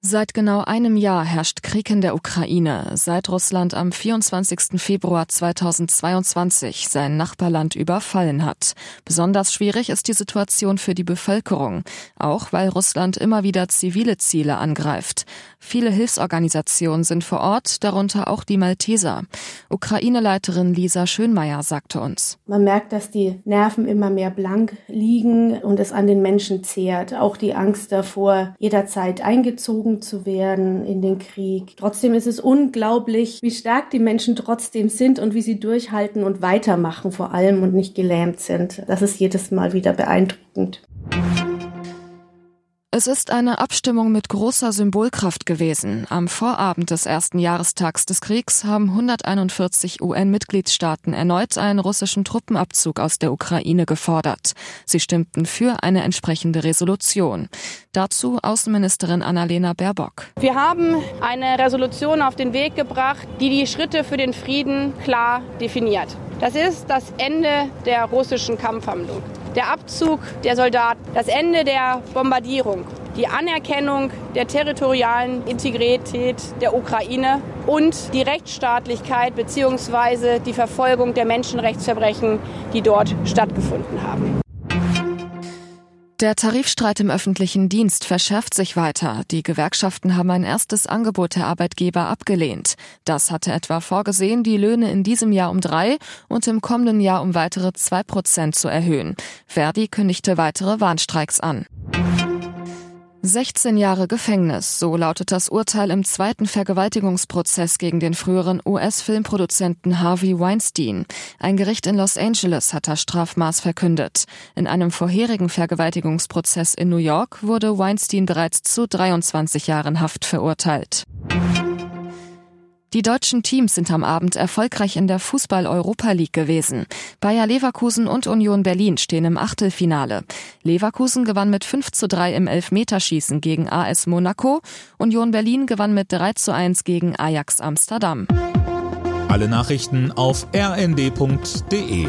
Seit genau einem Jahr herrscht Krieg in der Ukraine, seit Russland am 24. Februar 2022 sein Nachbarland überfallen hat. Besonders schwierig ist die Situation für die Bevölkerung, auch weil Russland immer wieder zivile Ziele angreift. Viele Hilfsorganisationen sind vor Ort, darunter auch die Malteser. Ukraine-Leiterin Lisa Schönmeier sagte uns. Man merkt, dass die Nerven immer mehr blank liegen und es an den Menschen zehrt. Auch die Angst davor, jederzeit eingezogen gezogen zu werden in den Krieg. Trotzdem ist es unglaublich, wie stark die Menschen trotzdem sind und wie sie durchhalten und weitermachen vor allem und nicht gelähmt sind. Das ist jedes Mal wieder beeindruckend. Es ist eine Abstimmung mit großer Symbolkraft gewesen. Am Vorabend des ersten Jahrestags des Kriegs haben 141 UN-Mitgliedstaaten erneut einen russischen Truppenabzug aus der Ukraine gefordert. Sie stimmten für eine entsprechende Resolution. Dazu Außenministerin Annalena Baerbock. Wir haben eine Resolution auf den Weg gebracht, die die Schritte für den Frieden klar definiert. Das ist das Ende der russischen Kampfhandlung der Abzug der Soldaten, das Ende der Bombardierung, die Anerkennung der territorialen Integrität der Ukraine und die Rechtsstaatlichkeit bzw. die Verfolgung der Menschenrechtsverbrechen, die dort stattgefunden haben. Der Tarifstreit im öffentlichen Dienst verschärft sich weiter. Die Gewerkschaften haben ein erstes Angebot der Arbeitgeber abgelehnt. Das hatte etwa vorgesehen, die Löhne in diesem Jahr um drei und im kommenden Jahr um weitere zwei Prozent zu erhöhen. Verdi kündigte weitere Warnstreiks an. 16 Jahre Gefängnis, so lautet das Urteil im zweiten Vergewaltigungsprozess gegen den früheren US-Filmproduzenten Harvey Weinstein. Ein Gericht in Los Angeles hat das Strafmaß verkündet. In einem vorherigen Vergewaltigungsprozess in New York wurde Weinstein bereits zu 23 Jahren Haft verurteilt. Die deutschen Teams sind am Abend erfolgreich in der Fußball-Europa League gewesen. Bayer Leverkusen und Union Berlin stehen im Achtelfinale. Leverkusen gewann mit 5 zu 3 im Elfmeterschießen gegen AS Monaco. Union Berlin gewann mit 3 zu 1 gegen Ajax Amsterdam. Alle Nachrichten auf rnd.de